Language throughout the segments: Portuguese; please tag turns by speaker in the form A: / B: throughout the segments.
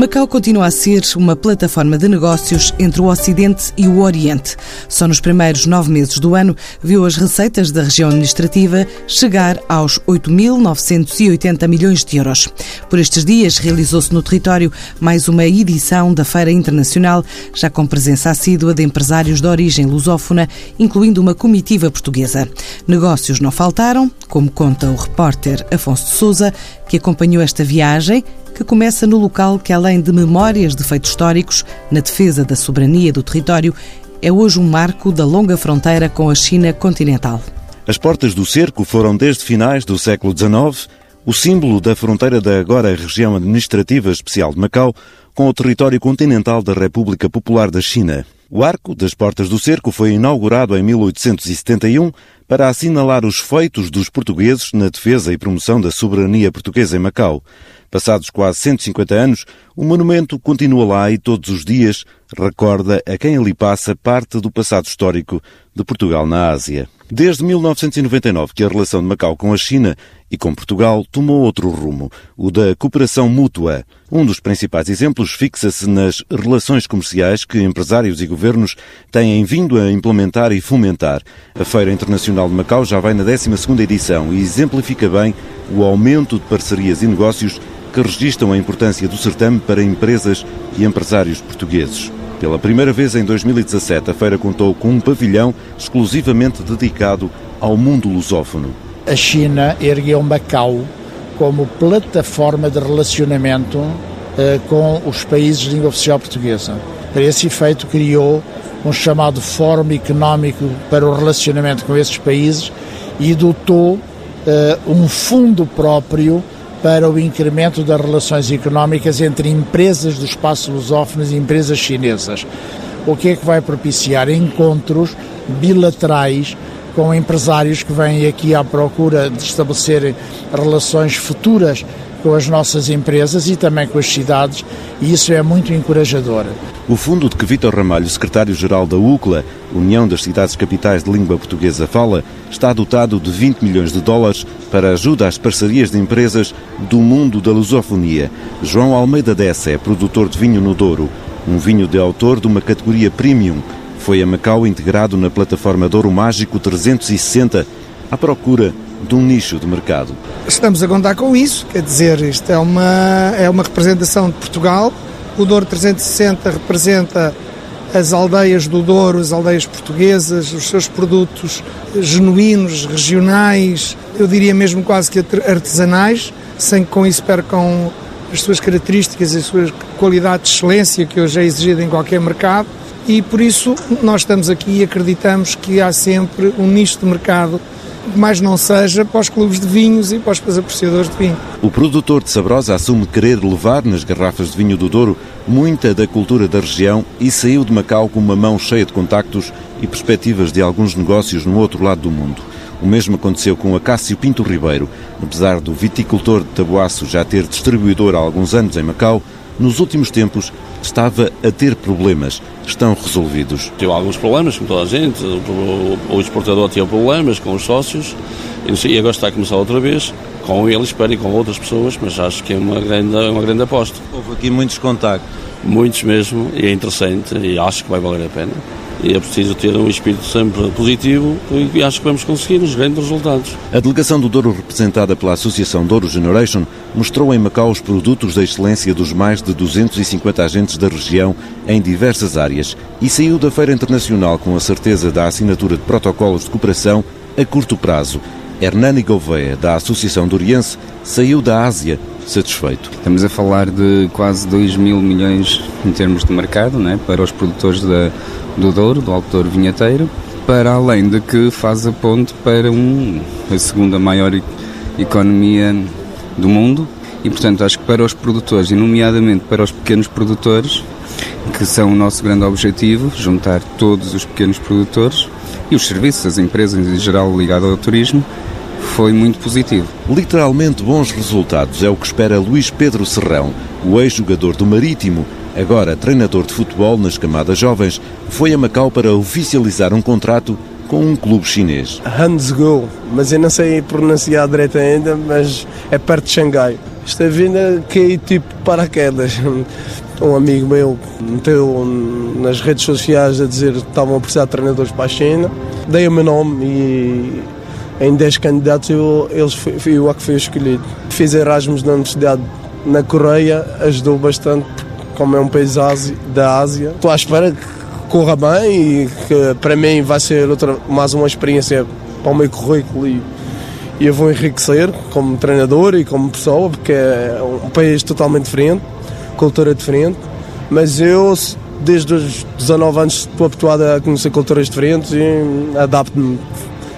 A: Macau continua a ser uma plataforma de negócios entre o Ocidente e o Oriente. Só nos primeiros nove meses do ano viu as receitas da região administrativa chegar aos 8.980 milhões de euros. Por estes dias realizou-se no território mais uma edição da Feira Internacional, já com presença assídua de empresários de origem lusófona, incluindo uma comitiva portuguesa. Negócios não faltaram, como conta o repórter Afonso de Souza, que acompanhou esta viagem que começa no local que, além de memórias de feitos históricos na defesa da soberania do território, é hoje um marco da longa fronteira com a China continental.
B: As portas do cerco foram, desde finais do século XIX, o símbolo da fronteira da agora região administrativa especial de Macau com o território continental da República Popular da China. O Arco das Portas do Cerco foi inaugurado em 1871 para assinalar os feitos dos portugueses na defesa e promoção da soberania portuguesa em Macau. Passados quase 150 anos, o monumento continua lá e todos os dias recorda a quem ali passa parte do passado histórico de Portugal na Ásia. Desde 1999 que a relação de Macau com a China e com Portugal tomou outro rumo, o da cooperação mútua. Um dos principais exemplos fixa-se nas relações comerciais que empresários e governos têm vindo a implementar e fomentar. A Feira Internacional de Macau já vai na 12ª edição e exemplifica bem o aumento de parcerias e negócios que registram a importância do certame para empresas e empresários portugueses. Pela primeira vez em 2017, a feira contou com um pavilhão exclusivamente dedicado ao mundo lusófono.
C: A China ergueu Macau como plataforma de relacionamento eh, com os países de língua oficial portuguesa. Para esse efeito, criou um chamado Fórum Económico para o Relacionamento com esses países e dotou eh, um fundo próprio para o incremento das relações económicas entre empresas do espaço lusófono e empresas chinesas. O que é que vai propiciar? Encontros bilaterais com empresários que vêm aqui à procura de estabelecer relações futuras com as nossas empresas e também com as cidades, e isso é muito encorajador.
B: O fundo de que Vítor Ramalho, secretário-geral da UCLA, União das Cidades Capitais de Língua Portuguesa, fala, está dotado de 20 milhões de dólares para ajuda às parcerias de empresas do mundo da lusofonia. João Almeida Dessa é produtor de vinho no Douro, um vinho de autor de uma categoria premium. Foi a Macau integrado na plataforma Douro Mágico 360, à procura de um nicho de mercado.
D: Estamos a contar com isso, quer dizer, isto é uma, é uma representação de Portugal. O Douro 360 representa as aldeias do Douro, as aldeias portuguesas, os seus produtos genuínos, regionais, eu diria mesmo quase que artesanais, sem que com isso percam as suas características e a sua qualidade de excelência que hoje é exigida em qualquer mercado. E por isso nós estamos aqui e acreditamos que há sempre um nicho de mercado mais não seja para os clubes de vinhos e para os apreciadores de vinho.
B: O produtor de Sabrosa assume querer levar nas garrafas de vinho do Douro muita da cultura da região e saiu de Macau com uma mão cheia de contactos e perspectivas de alguns negócios no outro lado do mundo. O mesmo aconteceu com Acácio Pinto Ribeiro. Apesar do viticultor de Tabuaço já ter distribuidor há alguns anos em Macau, nos últimos tempos estava a ter problemas. Estão resolvidos.
E: Teve alguns problemas, como toda a gente. O, exportador tinha problemas com os sócios e agora está a começar outra vez com ele, espero, e com outras pessoas, mas acho que é uma grande, uma grande aposta.
B: Houve aqui muitos contactos.
E: Muitos mesmo, e é interessante, e acho que vai valer a pena e é preciso ter um espírito sempre positivo e acho que vamos conseguir os grandes resultados.
B: A delegação do Douro, representada pela Associação Douro Generation, mostrou em Macau os produtos da excelência dos mais de 250 agentes da região em diversas áreas e saiu da Feira Internacional com a certeza da assinatura de protocolos de cooperação a curto prazo. Hernani Gouveia, da Associação Doriense, saiu da Ásia satisfeito.
F: Estamos a falar de quase 2 mil milhões em termos de mercado né, para os produtores da, do Douro, do Alto Douro Vinheteiro, para além de que faz a ponte para um, a segunda maior economia do mundo e, portanto, acho que para os produtores, e nomeadamente para os pequenos produtores, que são o nosso grande objetivo, juntar todos os pequenos produtores e os serviços, as empresas em geral ligadas ao turismo, foi muito positivo.
B: Literalmente bons resultados é o que espera Luís Pedro Serrão, o ex-jogador do Marítimo, agora treinador de futebol nas camadas jovens, foi a Macau para oficializar um contrato com um clube chinês.
G: Hansgu, mas eu não sei pronunciar direito ainda, mas é perto de Xangai. Esta vinda caí tipo paraquedas. Um amigo meu meteu nas redes sociais a dizer que estavam a precisar de treinadores para a China. Dei o meu nome e em 10 candidatos eu, eles eu a que fui escolhido. Fiz Erasmus na Universidade na Coreia, ajudou bastante, como é um país da Ásia. Estou à espera que corra bem e que para mim vai ser outra, mais uma experiência para o meu currículo e, e eu vou enriquecer como treinador e como pessoa, porque é um país totalmente diferente, cultura diferente, mas eu desde os 19 anos estou habituado a conhecer culturas diferentes e adapto-me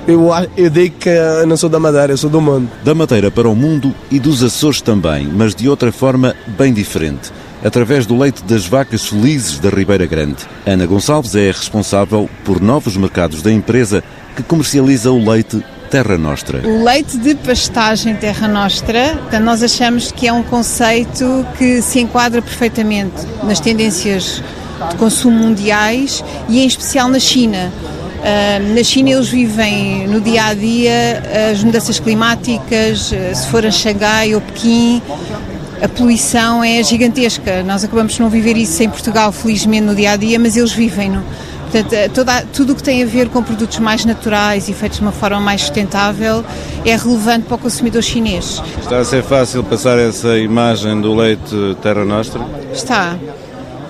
G: eu, eu digo que eu não sou da Madeira, eu sou do mundo.
B: Da Madeira para o mundo e dos Açores também, mas de outra forma bem diferente. Através do leite das vacas felizes da Ribeira Grande. Ana Gonçalves é responsável por novos mercados da empresa que comercializa o leite Terra Nostra.
H: O leite de pastagem Terra Nostra, nós achamos que é um conceito que se enquadra perfeitamente nas tendências de consumo mundiais e em especial na China na China eles vivem no dia a dia as mudanças climáticas, eh, se for a Xangai ou Pequim, a poluição é gigantesca. Nós acabamos de não viver isso em Portugal, felizmente, no dia a dia, mas eles vivem-no. Portanto, eh, toda, tudo o que tem a ver com produtos mais naturais e feitos de uma forma mais sustentável é relevante para o consumidor chinês.
B: Está a ser fácil passar essa imagem do leite Terra Nostra?
H: Está.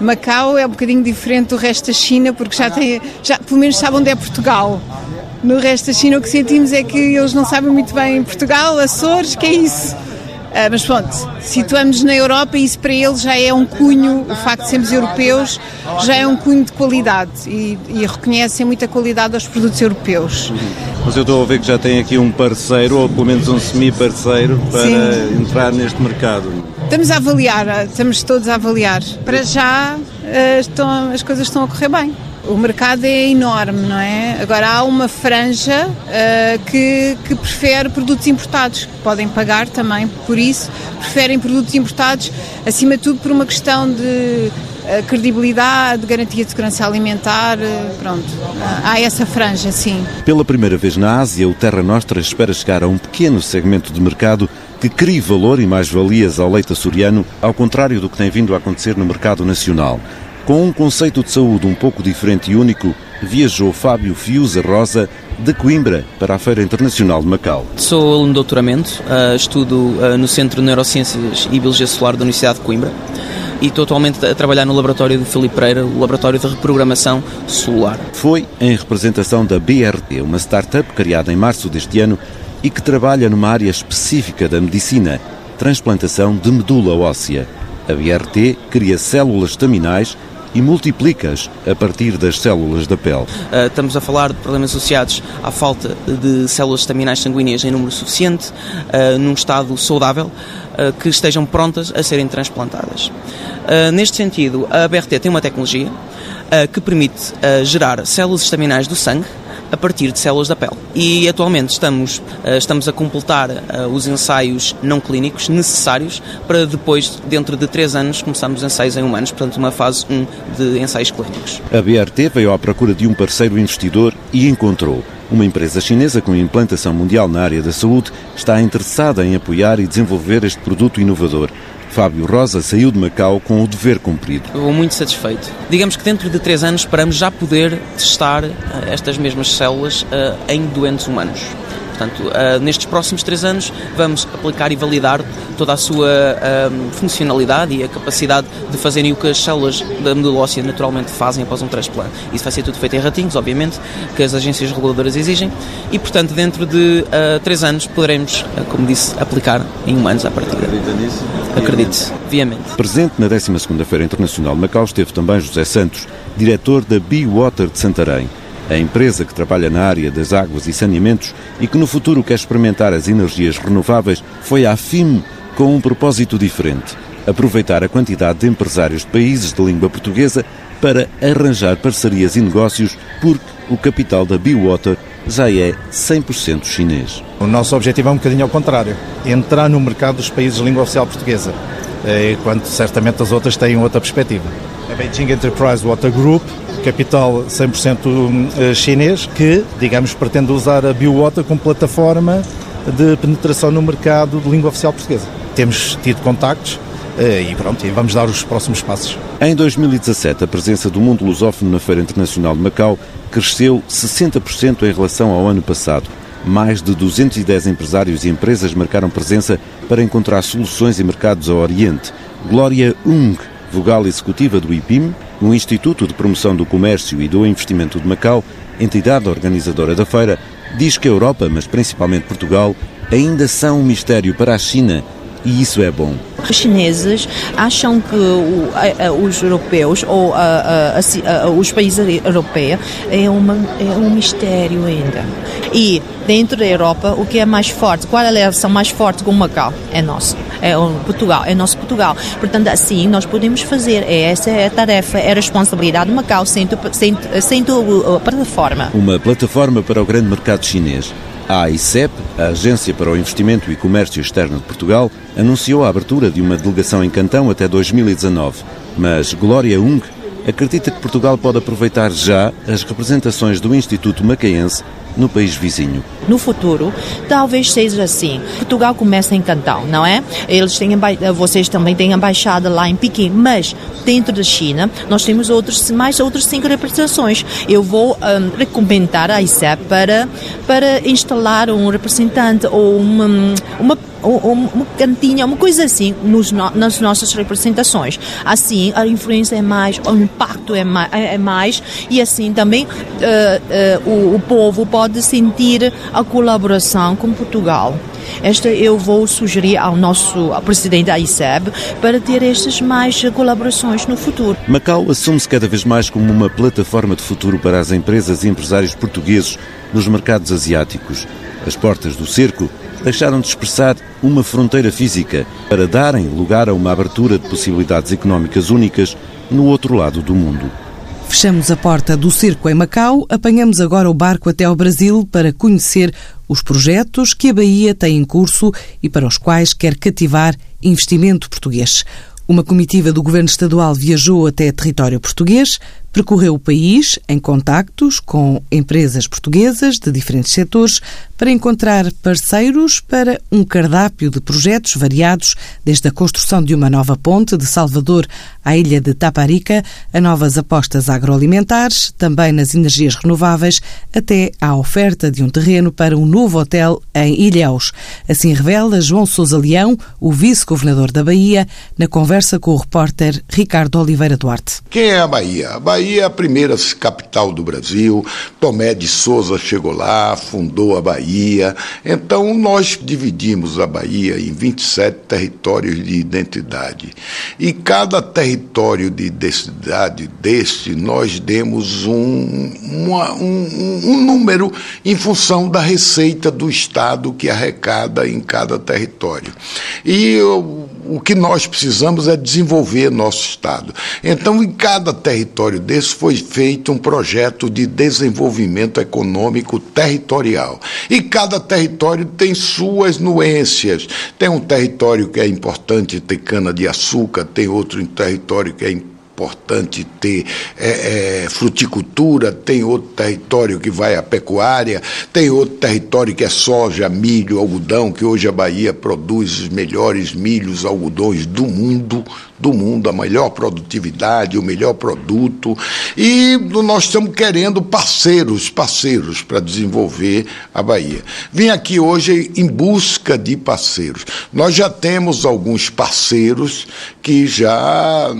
H: Macau é um bocadinho diferente do resto da China, porque já tem, já, pelo menos sabe onde é Portugal. No resto da China o que sentimos é que eles não sabem muito bem Portugal, Açores, que é isso. Uh, mas pronto, situamos na Europa e isso para eles já é um cunho, o facto de sermos europeus, já é um cunho de qualidade e, e reconhecem muita qualidade aos produtos europeus.
B: Mas eu estou a ver que já tem aqui um parceiro, ou pelo menos um semi-parceiro, para Sim. entrar neste mercado.
H: Estamos a avaliar, estamos todos a avaliar. Para já uh, estão, as coisas estão a correr bem. O mercado é enorme, não é? Agora há uma franja uh, que, que prefere produtos importados, que podem pagar também por isso, preferem produtos importados, acima de tudo por uma questão de uh, credibilidade, garantia de segurança alimentar, uh, pronto. há essa franja, sim.
B: Pela primeira vez na Ásia, o Terra Nostra espera chegar a um pequeno segmento de mercado que crie valor e mais-valias ao leite açoriano, ao contrário do que tem vindo a acontecer no mercado nacional. Com um conceito de saúde um pouco diferente e único, viajou Fábio Fiuza Rosa de Coimbra para a Feira Internacional de Macau.
I: Sou aluno de doutoramento, uh, estudo uh, no Centro de Neurociências e Biologia Solar da Universidade de Coimbra e estou atualmente a trabalhar no laboratório de Filipe Pereira, o laboratório de reprogramação celular.
B: Foi em representação da BRT, uma startup criada em março deste ano e que trabalha numa área específica da medicina, transplantação de medula óssea. A BRT cria células estaminais e multiplica-as a partir das células da pele.
I: Uh, estamos a falar de problemas associados à falta de células estaminais sanguíneas em número suficiente, uh, num estado saudável, uh, que estejam prontas a serem transplantadas. neste sentido, a BRT tem uma tecnologia que permite gerar células estaminais do sangue a partir de células da pele. E atualmente estamos, eh, estamos a completar eh, os ensaios não clínicos necessários para depois, dentro de 3 anos, começarmos ensaios em humanos, portanto, uma fase 1 de ensaios clínicos.
B: A BRT veio à procura de um parceiro investidor e encontrou. Uma empresa chinesa com implantação mundial na área da saúde está interessada em apoiar e desenvolver este produto inovador. Fábio Rosa saiu de Macau com o dever cumprido.
I: Estou muito satisfeito. Digamos que dentro de três anos esperamos já poder testar eh, estas mesmas células uh, em doentes humanos. Portanto, uh, nestes próximos três anos vamos aplicar e validar toda a sua uh, funcionalidade e a capacidade de fazerem o que as células da medula óssea naturalmente fazem após um transplante. Isso vai ser tudo feito em ratinhos, obviamente, que as agências reguladoras exigem, e portanto, dentro de uh, três anos poderemos, como disse, aplicar em humanos à partida.
B: Acredita nisso?
I: Acredito, viamente.
B: Presente na 12 Feira Internacional de Macau esteve também José Santos, diretor da Be Water de Santarém a empresa que trabalha na área das águas e saneamentos e que no futuro quer experimentar as energias renováveis, foi à FIM com um propósito diferente: aproveitar a quantidade de empresários de países de língua portuguesa para arranjar parcerias e negócios, porque o capital da Bewater já é 100% chinês.
J: O nosso objetivo é um bocadinho ao contrário: entrar no mercado dos países de língua oficial portuguesa, enquanto certamente as outras têm outra perspectiva. A Beijing Enterprise Water Group capital 100% eh, chinês, que, digamos, pretende usar a BioWater como plataforma de penetração no mercado de língua oficial portuguesa. temos tido contactos eh, e pronto, e vamos dar os próximos passos.
B: Em 2017, a presença do mundo lusófono na Feira Internacional de Macau cresceu 60% em relação ao ano passado. Mais de 210 empresários e empresas marcaram presença para encontrar soluções e mercados ao Oriente. Glória Ung, vogal executiva do IPIM, o Instituto de Promoção do Comércio e do Investimento de Macau, entidade organizadora da feira, diz que a Europa, mas principalmente Portugal, ainda são um mistério para a China e isso é bom.
K: Os chineses acham que o, a, a, os europeus ou a, os países europeus é, uma, é um mistério ainda. E dentro da Europa, o que é mais forte, qual é a relação mais forte com Macau? É nosso, é o Portugal, é nosso Portugal. Portanto, assim nós podemos fazer, é, essa é a tarefa, é a responsabilidade do Macau, sendo, sendo, sendo a plataforma.
B: Uma plataforma para o grande mercado chinês. A AICEP, a Agência para o Investimento e Comércio Externo de Portugal, anunciou a abertura de uma delegação em Cantão até 2019, mas Glória Ung acredita que Portugal pode aproveitar já as representações do Instituto Macaense no país vizinho.
K: No futuro, talvez seja assim. Portugal começa em Cantão, não é? Eles têm vocês também têm embaixada lá em Pequim, mas dentro da China nós temos outros mais outras cinco representações. Eu vou um, recomendar a ICEP para para instalar um representante ou uma, uma uma cantinha, uma coisa assim nos, nas nossas representações. Assim, a influência é mais, o impacto é mais, é mais e assim também uh, uh, o, o povo pode sentir a colaboração com Portugal. Esta eu vou sugerir ao nosso presidente da ICEB para ter estas mais colaborações no futuro.
B: Macau assume-se cada vez mais como uma plataforma de futuro para as empresas e empresários portugueses nos mercados asiáticos. As portas do cerco deixaram de expressar uma fronteira física para darem lugar a uma abertura de possibilidades económicas únicas no outro lado do mundo.
A: Fechamos a porta do circo em Macau, apanhamos agora o barco até ao Brasil para conhecer os projetos que a Bahia tem em curso e para os quais quer cativar investimento português. Uma comitiva do governo estadual viajou até território português Percorreu o país em contactos com empresas portuguesas de diferentes setores para encontrar parceiros para um cardápio de projetos variados, desde a construção de uma nova ponte de Salvador à ilha de Taparica, a novas apostas agroalimentares, também nas energias renováveis, até à oferta de um terreno para um novo hotel em Ilhéus. Assim revela João Sousa Leão, o vice-governador da Bahia, na conversa com o repórter Ricardo Oliveira Duarte.
L: Quem é a Bahia? A Bahia Bahia é a primeira capital do Brasil. Tomé de Souza chegou lá, fundou a Bahia. Então, nós dividimos a Bahia em 27 territórios de identidade. E cada território de identidade deste, nós demos um, uma, um, um número em função da receita do Estado que arrecada em cada território. E o, o que nós precisamos é desenvolver nosso Estado. Então, em cada território desse foi feito um projeto de desenvolvimento econômico territorial. E cada território tem suas nuências. Tem um território que é importante ter cana-de-açúcar, tem outro território que é importante importante ter é, é, fruticultura, tem outro território que vai à pecuária, tem outro território que é soja, milho, algodão, que hoje a Bahia produz os melhores milhos, algodões do mundo, do mundo, a melhor produtividade, o melhor produto. E nós estamos querendo parceiros, parceiros para desenvolver a Bahia. Vim aqui hoje em busca de parceiros. Nós já temos alguns parceiros que já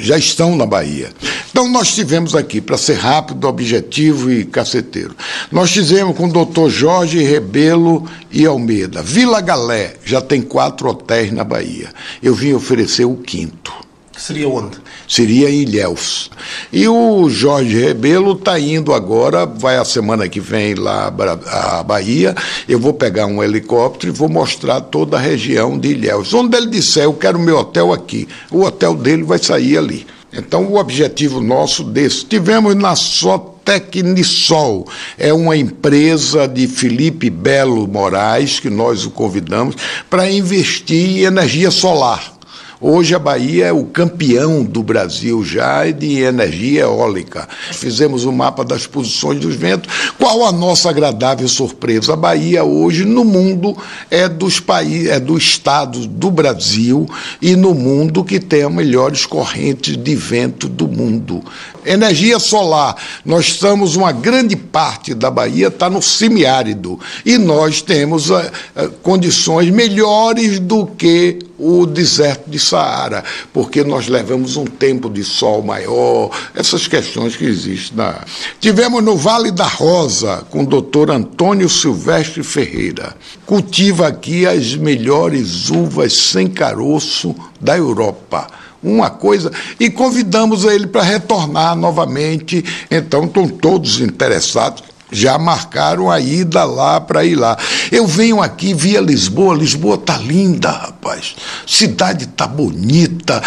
L: já estão na Bahia. Então nós tivemos aqui, para ser rápido, objetivo e caceteiro, nós tivemos com o doutor Jorge Rebelo e Almeida. Vila Galé já tem quatro hotéis na Bahia. Eu vim oferecer o quinto.
M: Seria onde?
L: Seria em Ilhéus. E o Jorge Rebelo está indo agora, vai a semana que vem lá à Bahia. Eu vou pegar um helicóptero e vou mostrar toda a região de Ilhéus. Onde ele disser, eu quero meu hotel aqui, o hotel dele vai sair ali. Então, o objetivo nosso desse. Tivemos na só Tecnisol é uma empresa de Felipe Belo Moraes, que nós o convidamos, para investir em energia solar Hoje a Bahia é o campeão do Brasil já de energia eólica. Fizemos o um mapa das posições dos ventos. Qual a nossa agradável surpresa? A Bahia hoje no mundo é dos países, é do estado do Brasil e no mundo que tem as melhores correntes de vento do mundo. Energia solar, nós estamos uma grande parte da Bahia está no semiárido e nós temos uh, uh, condições melhores do que o deserto de Saara, porque nós levamos um tempo de sol maior, essas questões que existem. Na... Tivemos no Vale da Rosa com o doutor Antônio Silvestre Ferreira. Cultiva aqui as melhores uvas sem caroço da Europa uma coisa, e convidamos ele para retornar novamente. Então, estão todos interessados já marcaram a ida lá para ir lá. Eu venho aqui via Lisboa, Lisboa tá linda, rapaz. Cidade tá bonita,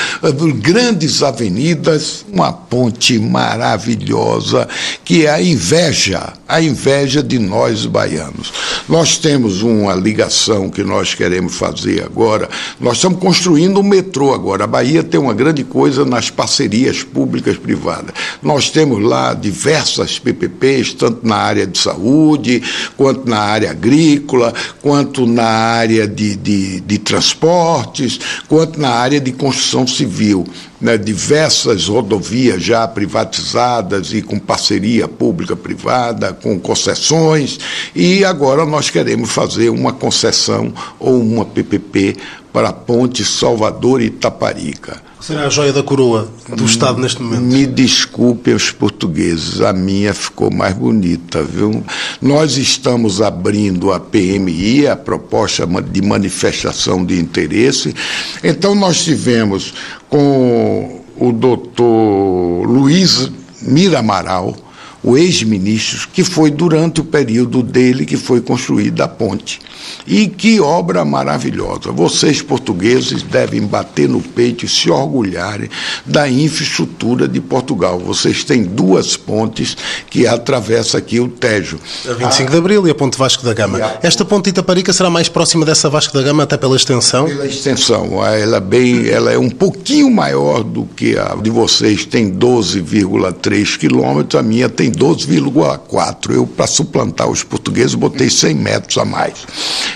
L: grandes avenidas, uma ponte maravilhosa que é a inveja, a inveja de nós baianos. Nós temos uma ligação que nós queremos fazer agora. Nós estamos construindo um metrô agora. A Bahia tem uma grande coisa nas parcerias públicas privadas. Nós temos lá diversas PPPs, tanto na área de saúde, quanto na área agrícola, quanto na área de, de, de transportes, quanto na área de construção civil. Né, diversas rodovias já privatizadas e com parceria pública-privada, com concessões, e agora nós queremos fazer uma concessão ou uma PPP para a ponte Salvador e Itaparica.
M: Será a joia da coroa do Estado neste momento?
L: Me desculpem os portugueses, a minha ficou mais bonita, viu? Nós estamos abrindo a PMI, a proposta de manifestação de interesse. Então, nós tivemos com o doutor Luiz Miramaral, o ex-ministro, que foi durante o período dele que foi construída a ponte. E que obra maravilhosa. Vocês, portugueses, devem bater no peito e se orgulharem da infraestrutura de Portugal. Vocês têm duas pontes que atravessam aqui o Tejo.
M: A 25 a... de Abril e a Ponte Vasco da Gama. A... Esta ponte Itaparica será mais próxima dessa Vasco da Gama até pela extensão?
L: Pela extensão. Ela, é bem, ela é um pouquinho maior do que a de vocês, tem 12,3 quilômetros, a minha tem 12,4. Eu, para suplantar os portugueses, botei 100 metros a mais.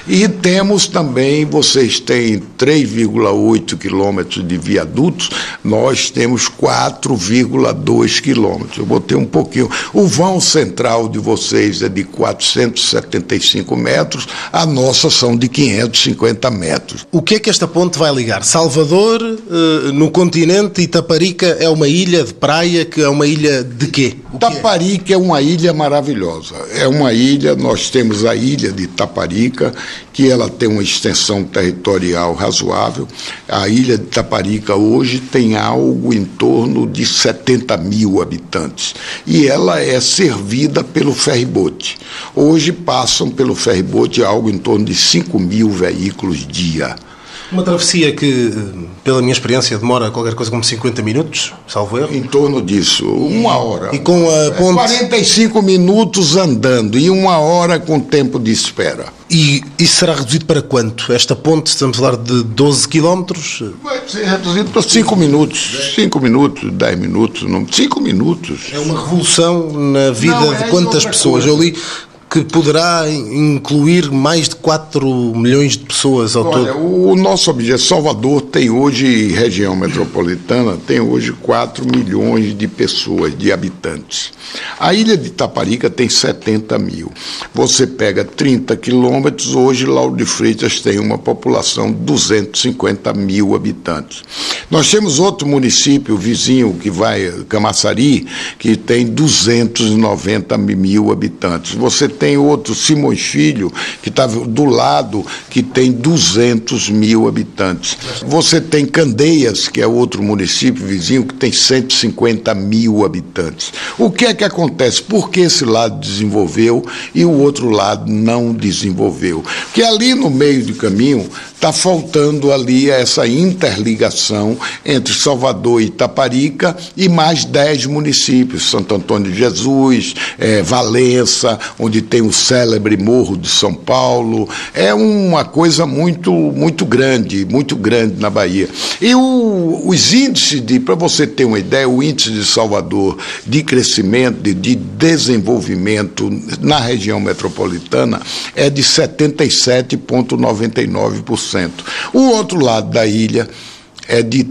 L: E temos também, vocês têm 3,8 quilômetros de viadutos, nós temos 4,2 quilômetros. Eu botei um pouquinho. O vão central de vocês é de 475 metros, a nossa são de 550 metros.
M: O que é que esta ponte vai ligar? Salvador, eh, no continente, e Taparica é uma ilha de praia, que é uma ilha de quê?
L: Taparica é uma ilha maravilhosa. É uma ilha, nós temos a ilha de Taparica, que ela tem uma extensão territorial razoável. A ilha de Taparica hoje tem algo em torno de 70 mil habitantes. E ela é servida pelo ferribote. Hoje passam pelo ferribote algo em torno de 5 mil veículos dia.
M: Uma travessia que, pela minha experiência, demora qualquer coisa como 50 minutos, salvo erro?
L: Em torno disso, uma hora.
M: E com a ponte...
L: 45 minutos andando e uma hora com tempo de espera.
M: E isso será reduzido para quanto? Esta ponte, estamos a falar de 12 quilómetros?
L: Vai ser reduzido para 5 minutos. 5 minutos, 10 minutos, 5 minutos.
M: É uma revolução na vida não, de é quantas pessoas? Coisa. Eu li que poderá incluir mais de 4 milhões de pessoas ao Olha,
L: todo? O nosso objetivo, Salvador tem hoje, região metropolitana, tem hoje 4 milhões de pessoas, de habitantes. A ilha de Itaparica tem 70 mil. Você pega 30 quilômetros, hoje Lauro de Freitas tem uma população de 250 mil habitantes. Nós temos outro município vizinho que vai, Camaçari, que tem 290 mil habitantes. Você tem tem outro, Simões Filho, que está do lado, que tem 200 mil habitantes. Você tem Candeias, que é outro município vizinho, que tem 150 mil habitantes. O que é que acontece? Por que esse lado desenvolveu e o outro lado não desenvolveu? Porque ali no meio do caminho está faltando ali essa interligação entre Salvador e Itaparica e mais 10 municípios, Santo Antônio de Jesus, é, Valença, onde tem o célebre Morro de São Paulo. É uma coisa muito, muito grande, muito grande na Bahia. E o, os índices de, para você ter uma ideia, o índice de Salvador de crescimento, de, de desenvolvimento na região metropolitana é de 77,99%. O outro lado da ilha é de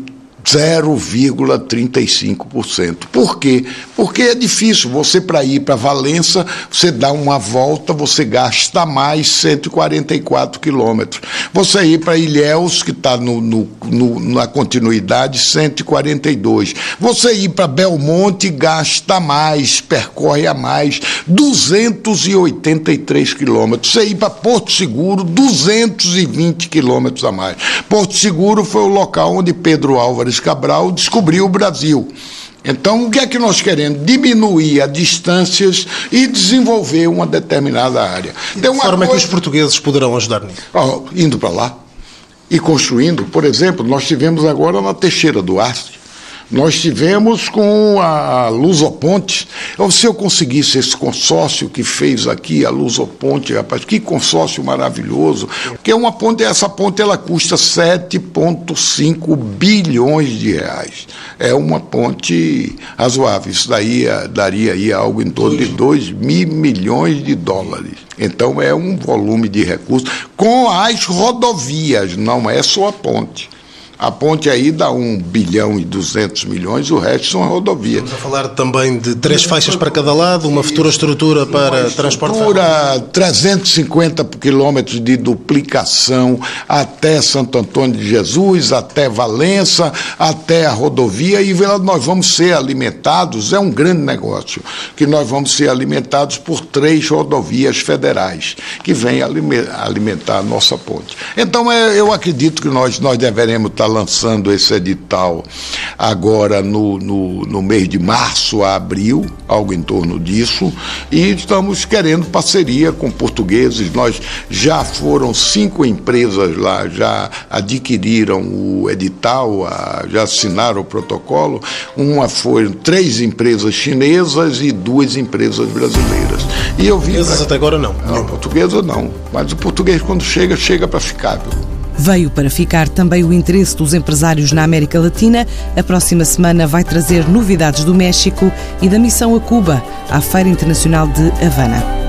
L: 0,35%. Por quê? Porque é difícil. Você, para ir para Valença, você dá uma volta, você gasta mais 144 quilômetros. Você ir para Ilhéus, que está no, no, no, na continuidade, 142. Você ir para Belmonte, gasta mais, percorre a mais, 283 quilômetros. Você ir para Porto Seguro, 220 quilômetros a mais. Porto Seguro foi o local onde Pedro Álvares Cabral descobriu o Brasil. Então, o que é que nós queremos? Diminuir as distâncias e desenvolver uma determinada área.
M: De que forma coisa... é que os portugueses poderão ajudar nisso?
L: Oh, indo para lá e construindo. Por exemplo, nós tivemos agora na Teixeira do Arte nós tivemos com a Lusoponte. Se eu conseguisse esse consórcio que fez aqui, a Lusoponte, rapaz, que consórcio maravilhoso. Porque uma ponte, essa ponte ela custa 7,5 bilhões de reais. É uma ponte razoável. Isso daí eh, daria aí algo em torno de 2 mil milhões de dólares. Então é um volume de recursos com as rodovias, não é só a ponte. A ponte aí dá 1 bilhão e 200 milhões, o resto são rodovias.
M: Estamos a falar também de três faixas para cada lado, uma futura estrutura para transporte
L: Futura 350 quilômetros de duplicação até Santo Antônio de Jesus, até Valença, até a rodovia, e nós vamos ser alimentados, é um grande negócio, que nós vamos ser alimentados por três rodovias federais, que vêm alimentar a nossa ponte. Então, é, eu acredito que nós, nós deveremos estar está lançando esse edital agora no, no, no mês de março a abril, algo em torno disso, e estamos querendo parceria com portugueses. Nós já foram cinco empresas lá, já adquiriram o edital, já assinaram o protocolo. Uma foi três empresas chinesas e duas empresas brasileiras.
M: E eu vi. Portuguesas até agora não.
L: Não, portuguesa não. Mas o português, quando chega, chega para ficar. Viu?
A: Veio para ficar também o interesse dos empresários na América Latina. A próxima semana vai trazer novidades do México e da missão a Cuba, à Feira Internacional de Havana.